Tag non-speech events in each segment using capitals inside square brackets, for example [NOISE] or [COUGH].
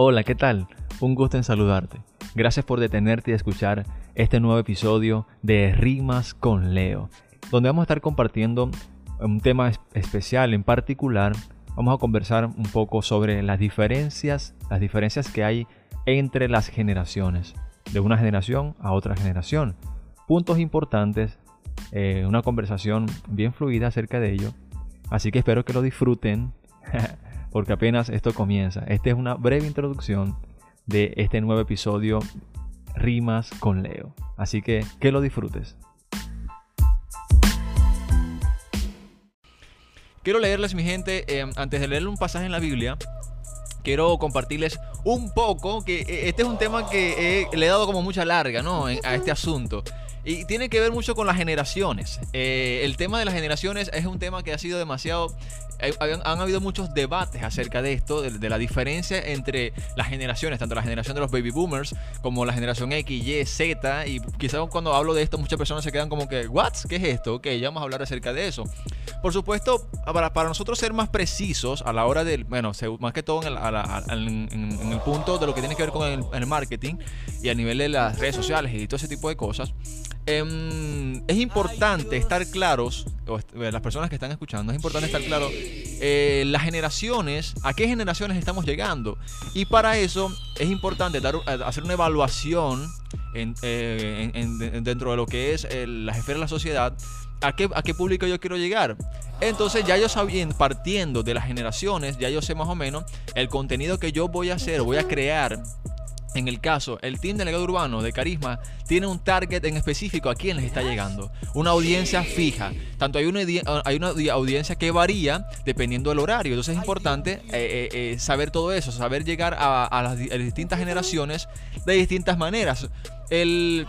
Hola, ¿qué tal? Un gusto en saludarte. Gracias por detenerte y escuchar este nuevo episodio de Rimas con Leo, donde vamos a estar compartiendo un tema especial en particular. Vamos a conversar un poco sobre las diferencias, las diferencias que hay entre las generaciones, de una generación a otra generación. Puntos importantes, eh, una conversación bien fluida acerca de ello. Así que espero que lo disfruten, [LAUGHS] porque apenas esto comienza. Esta es una breve introducción de este nuevo episodio Rimas con Leo. Así que que lo disfrutes. Quiero leerles, mi gente, eh, antes de leerle un pasaje en la Biblia, quiero compartirles un poco, que eh, este es un tema que le he dado como mucha larga, ¿no? A este asunto. Y tiene que ver mucho con las generaciones. Eh, el tema de las generaciones es un tema que ha sido demasiado... han, habido muchos debates acerca de esto, de, la diferencia entre las generaciones, tanto la generación de los baby boomers como la generación X, Y, Z. Y quizás cuando hablo de esto muchas personas se quedan como que, ¿what? ¿Qué es esto? Ok, ya vamos a hablar acerca de eso. Por supuesto, para, para nosotros ser más precisos a la hora del, bueno, más que todo en el, punto de lo que tiene que ver con el marketing y a nivel de las redes sociales y todo ese tipo de cosas, Em, es importante estar claros, eh, las personas que están escuchando, es importante estar claro eh, las generaciones, a qué generaciones estamos llegando. Y para eso es importante eh, hacer una evaluación dentro de lo que es las esferas de la sociedad, a qué, a qué público yo quiero llegar. Entonces ya yo sabiendo, partiendo de las generaciones, ya yo sé más o menos el contenido que yo voy a hacer, voy a crear en el caso, el team delegado urbano de Carisma tiene un target en específico a quién les está llegando. Una audiencia fija. Tanto hay una, hay una audiencia que varía dependiendo del horario. Entonces es importante eh, eh, eh, saber todo eso, saber llegar a, las, distintas generaciones de distintas maneras. El,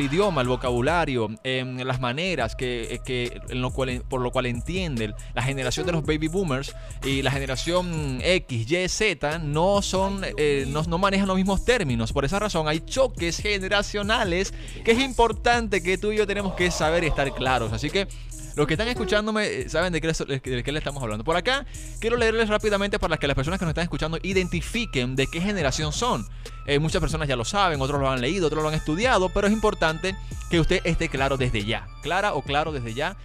idioma, el vocabulario, em, las maneras que, que lo cual, por lo cual entienden la generación de los baby boomers y la generación X, Y, Z no son, no, no manejan los mismos términos. Por esa razón hay choques generacionales que es importante que tú y yo tenemos que saber y estar claros. Así que los que están escuchándome eh, saben de qué, de qué le estamos hablando. Por acá quiero leerles rápidamente para que las personas que nos están escuchando identifiquen de qué generación son. Eh, muchas personas ya lo saben, otros lo han leído, otros lo han estudiado, pero es importante que usted esté claro desde ya. Clara o claro desde ya.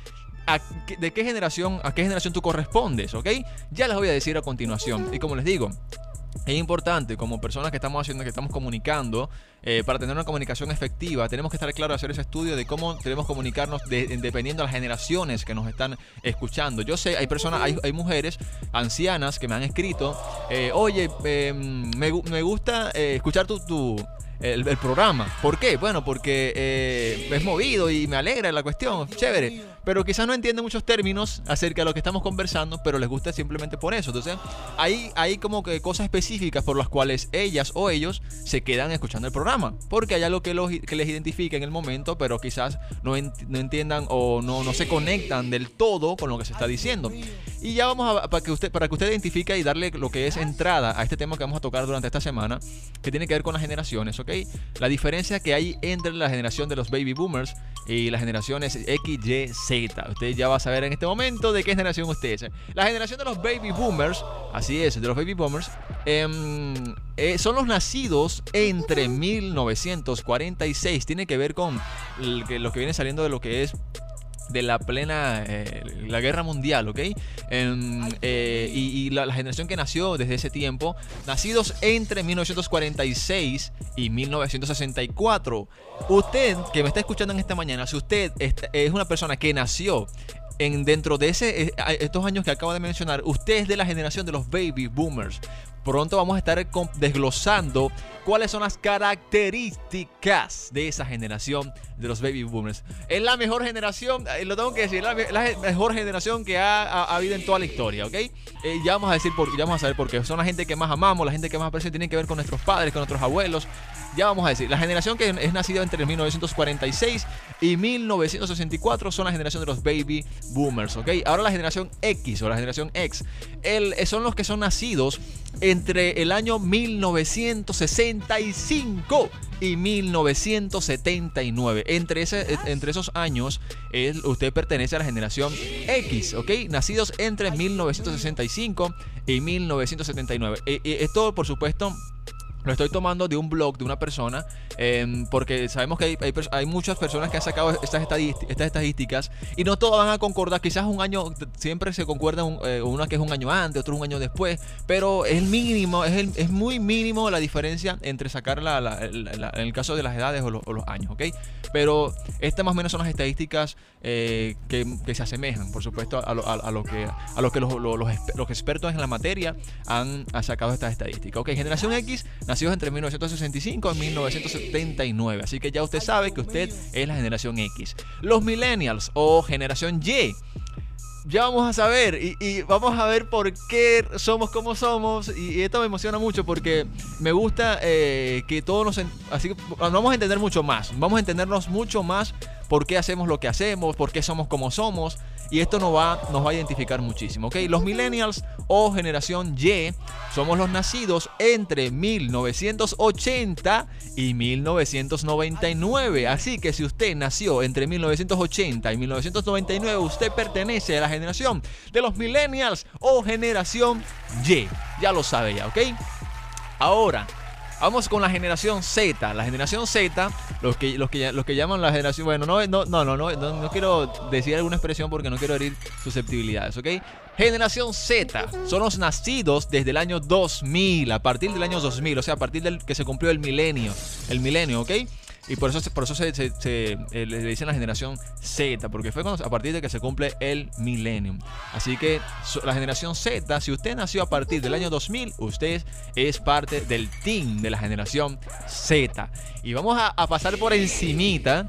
de qué generación, a qué generación tú correspondes, ¿ok? Ya les voy a decir a continuación. Y como les digo, es importante como personas que estamos haciendo, que estamos comunicando, eh, para tener una comunicación efectiva, tenemos que estar claros hacer ese estudio de cómo debemos comunicarnos dependiendo de las generaciones que nos están escuchando. Yo sé, hay personas, hay, mujeres ancianas que me han escrito, eh, oye, em, me, gusta eh, escuchar tu, tu el, programa. ¿Por qué? Bueno, porque es movido y me alegra la cuestión, chévere pero quizás no entienden muchos términos acerca de lo que estamos conversando, pero les gusta simplemente por eso. Entonces, hay, hay como que cosas específicas por las cuales ellas o ellos se quedan escuchando el programa, porque hay algo que, que les identifica en el momento, pero quizás no, entiendan o no, no se conectan del todo con lo que se está diciendo. Y ya vamos a, para que usted para que usted identifique y darle lo que es entrada a este tema que vamos a tocar durante esta semana, que tiene que ver con las generaciones, ¿ok? La diferencia que hay entre la generación de los baby boomers y las generaciones X, Y, Z. Usted ya va a saber en este momento de qué generación usted es. La generación de los baby boomers, así es, de los baby boomers, em, eh, son los nacidos entre 1946. Tiene que ver con lo que viene saliendo de lo que es de la plena eh, la guerra mundial, ¿ok? Eh, y, la, generación que nació desde ese tiempo, nacidos entre 1946 y 1964. Usted que me está escuchando en esta mañana, si usted es una persona que nació en, dentro de ese, eh, estos años que acabo de mencionar, usted es de la generación de los baby boomers. Pronto vamos a estar desglosando cuáles son las características de esa generación de los baby boomers. Es la mejor generación, eh, lo tengo que decir, la, la mejor generación que ha, habido en toda la historia, ¿ok? Eh, ya vamos a decir por, ya vamos a saber por qué. Son la gente que más amamos, la gente que más aprecia, tiene que ver con nuestros padres, con nuestros abuelos. Ya vamos a decir, la generación que es nacida entre 1946 y 1964 son la generación de los baby boomers, ¿ok? Ahora la generación X o la generación X el, son los que son nacidos en entre el año 1965 y 1979. Entre, ese, entre esos años, usted pertenece a la generación X, ¿ok? Nacidos entre 1965 y 1979. Y, y esto, por supuesto, lo estoy tomando de un blog de una persona, em, porque sabemos que hay, muchas personas que han sacado estas, estadísticas y no todas van a concordar. Quizás un año siempre se concuerda eh, una que es un año antes, otro un año después, pero es mínimo, es, es muy mínimo la diferencia entre sacar la, en el caso de las edades o, los años, ¿ok? Pero estas más o menos son las estadísticas eh, que, se asemejan, por supuesto, a lo, que, a lo que los, los, expertos en la materia han sacado estas estadísticas. Ok, generación X nacidos entre 1965 y 1979. Así que ya usted sabe que usted es la generación X. Los millennials o generación Y. Ya vamos a saber y, vamos a ver por qué somos como somos. Y, esto me emociona mucho porque me gusta eh, que todos nos así vamos a entender mucho más. Vamos a entendernos mucho más por qué hacemos lo que hacemos por qué somos como somos y esto nos va, a identificar muchísimo, ¿ok? Los millennials o generación Y somos los nacidos entre 1980 y 1999. Así que si usted nació entre 1980 y 1999, usted pertenece a la generación de los millennials o generación Y. Ya lo sabe ya, ¿ok? Ahora, Vamos con la generación Z. La generación Z, los que, los que, los que llaman la generación. Bueno, no, no, no, no, no, no, quiero decir alguna expresión porque no quiero herir susceptibilidades, ¿ok? Generación Z son los nacidos desde el año 2000, a partir del año 2000, o sea, a partir del que se cumplió el milenio. El milenio, ¿ok? Y por eso, por eso se, eh, le dicen la generación Z, porque fue a partir de que se cumple el millennium. Así que la generación Z, si usted nació a partir del año 2000, usted es parte del team de la generación Z. Y vamos a, pasar por encimita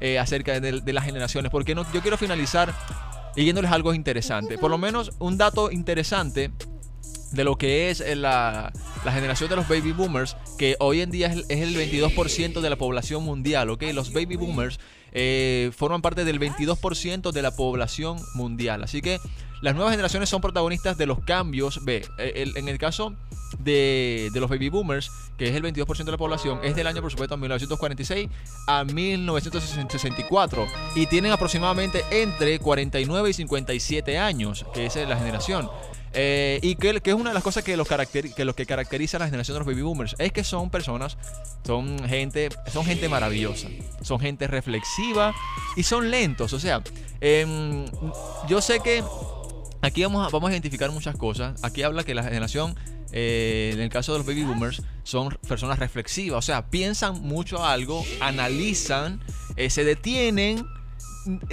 eh, acerca de, las generaciones, porque yo quiero finalizar yéndoles algo interesante. Por lo menos un dato interesante de lo que es la, la, generación de los baby boomers, que hoy en día es el, 22% de la población mundial, ¿ok? Los baby boomers eh, forman parte del 22% de la población mundial. Así que las nuevas generaciones son protagonistas de los cambios. Ve, eh, en el caso de, de, los baby boomers, que es el 22% de la población, es del año, por supuesto, 1946 a 1964. Y tienen aproximadamente entre 49 y 57 años, que es la generación. Eh, y que, es una de las cosas que, los que lo que caracteriza a la generación de los baby boomers es que son personas, son gente, son gente maravillosa, son gente reflexiva y son lentos. O sea, em, yo sé que aquí vamos a, vamos a identificar muchas cosas. Aquí habla que la generación eh, en el caso de los baby boomers, son personas reflexivas, o sea, piensan mucho algo, analizan, eh, se detienen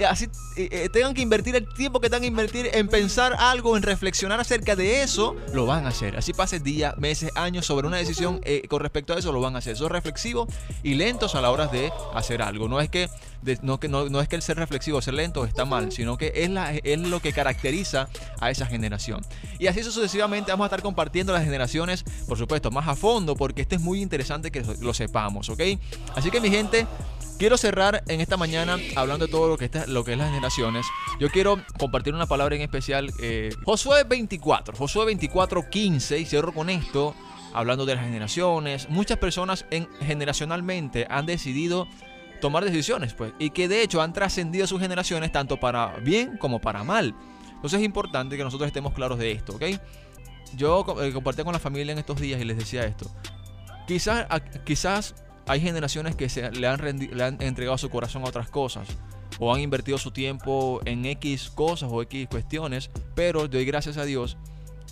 así eh, eh, tengan que invertir el tiempo que tengan que invertir en pensar algo, en reflexionar acerca de eso, lo van a hacer. Así pasen días, meses, años sobre una decisión con respecto a eso, lo van a hacer. Son reflexivos y lentos a la hora de hacer algo. No es que, no, que no, es que el ser reflexivo, ser lento está mal, sino que es, es lo que caracteriza a esa generación. Y así sucesivamente vamos a estar compartiendo las generaciones, por supuesto, más a fondo, porque este es muy interesante que lo sepamos, ¿ok? Así que mi gente, Quiero cerrar en esta mañana hablando de todo lo que, lo que es las generaciones. Yo quiero compartir una palabra en especial. Eh, Josué 24, Josué 24, 15, y cierro con esto, hablando de las generaciones. Muchas personas en, generacionalmente han decidido tomar decisiones, pues, y que de hecho han trascendido sus generaciones tanto para bien como para mal. Entonces es importante que nosotros estemos claros de esto, ¿ok? Yo eh, compartí con la familia en estos días y les decía esto. Quizás, quizás hay generaciones que se, le han entregado su corazón a otras cosas o han invertido su tiempo en X cosas o X cuestiones, pero doy gracias a Dios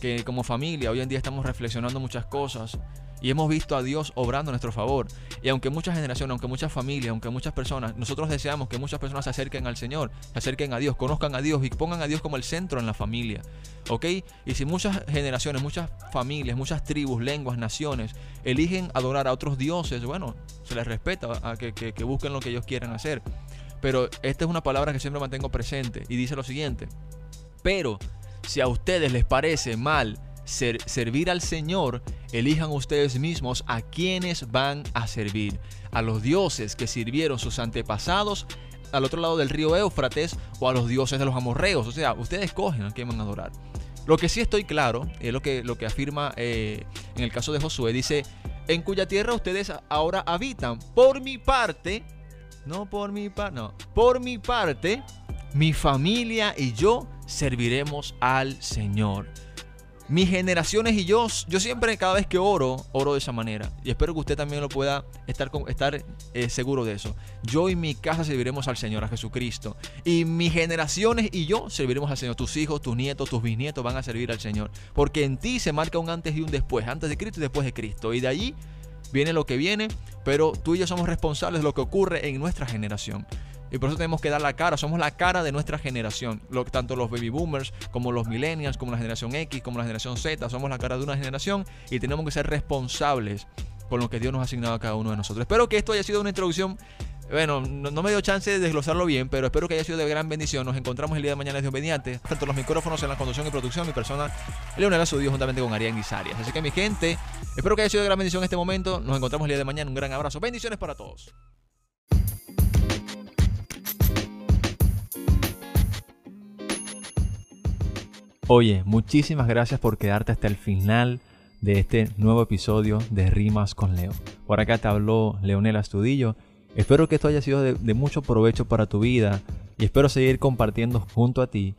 que como familia hoy en día estamos reflexionando muchas cosas y hemos visto a Dios obrando a nuestro favor. Y aunque muchas generaciones, aunque muchas familias, aunque muchas personas, nosotros deseamos que muchas personas se acerquen al Señor, se acerquen a Dios, conozcan a Dios y pongan a Dios como el centro en la familia. ¿Ok? Y si muchas generaciones, muchas familias, muchas tribus, lenguas, naciones eligen adorar a otros dioses, bueno, se les respeta a que, que busquen lo que ellos quieran hacer. Pero esta es una palabra que siempre mantengo presente y dice lo siguiente. Pero si a ustedes les parece mal servir al Señor, elijan ustedes mismos a quienes van a servir. A los dioses que sirvieron sus antepasados al otro lado del río Éufrates o a los dioses de los amorreos. O sea, ustedes escogen a quién van a adorar. Lo que sí estoy claro, es lo que, lo que afirma eh, en el caso de Josué, dice, en cuya tierra ustedes ahora habitan. Por mi parte, no por mi parte, no, por mi parte, mi familia y yo serviremos al Señor. Mis generaciones y yo, yo siempre cada vez que oro, oro de esa manera. Y espero que usted también lo pueda estar, estar eh, seguro de eso. Yo y mi casa serviremos al Señor, a Jesucristo. Y mis generaciones y yo serviremos al Señor. Tus hijos, tus nietos, tus bisnietos van a servir al Señor. Porque en ti se marca un antes y un después. Antes de Cristo y después de Cristo. Y de allí viene lo que viene. Pero tú y yo somos responsables de lo que ocurre en nuestra generación. Y por eso tenemos que dar la cara. Somos la cara de nuestra generación. tanto los baby boomers como los millennials, como la generación X, como la generación Z. Somos la cara de una generación y tenemos que ser responsables con lo que Dios nos ha asignado a cada uno de nosotros. Espero que esto haya sido una introducción. Bueno, no, me dio chance de desglosarlo bien, pero espero que haya sido de gran bendición. Nos encontramos el día de mañana, Dios mediante. Tanto los micrófonos en la conducción y producción, mi persona, Leonel Dios juntamente con Arián Guisarias. Así que, mi gente, espero que haya sido de gran bendición en este momento. Nos encontramos el día de mañana. Un gran abrazo. Bendiciones para todos. Oye, muchísimas gracias por quedarte hasta el final de este nuevo episodio de Rimas con Leo. Por acá te habló Leonel Astudillo. Espero que esto haya sido de, mucho provecho para tu vida y espero seguir compartiendo junto a ti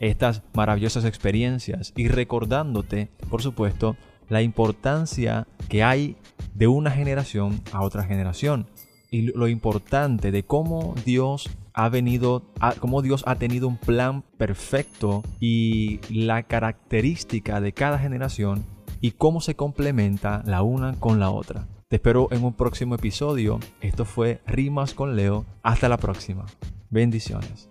estas maravillosas experiencias y recordándote, por supuesto, la importancia que hay de una generación a otra generación y lo importante de cómo Dios ha venido, cómo Dios ha tenido un plan perfecto y la característica de cada generación y cómo se complementa la una con la otra. Te espero en un próximo episodio. Esto fue Rimas con Leo. Hasta la próxima. Bendiciones.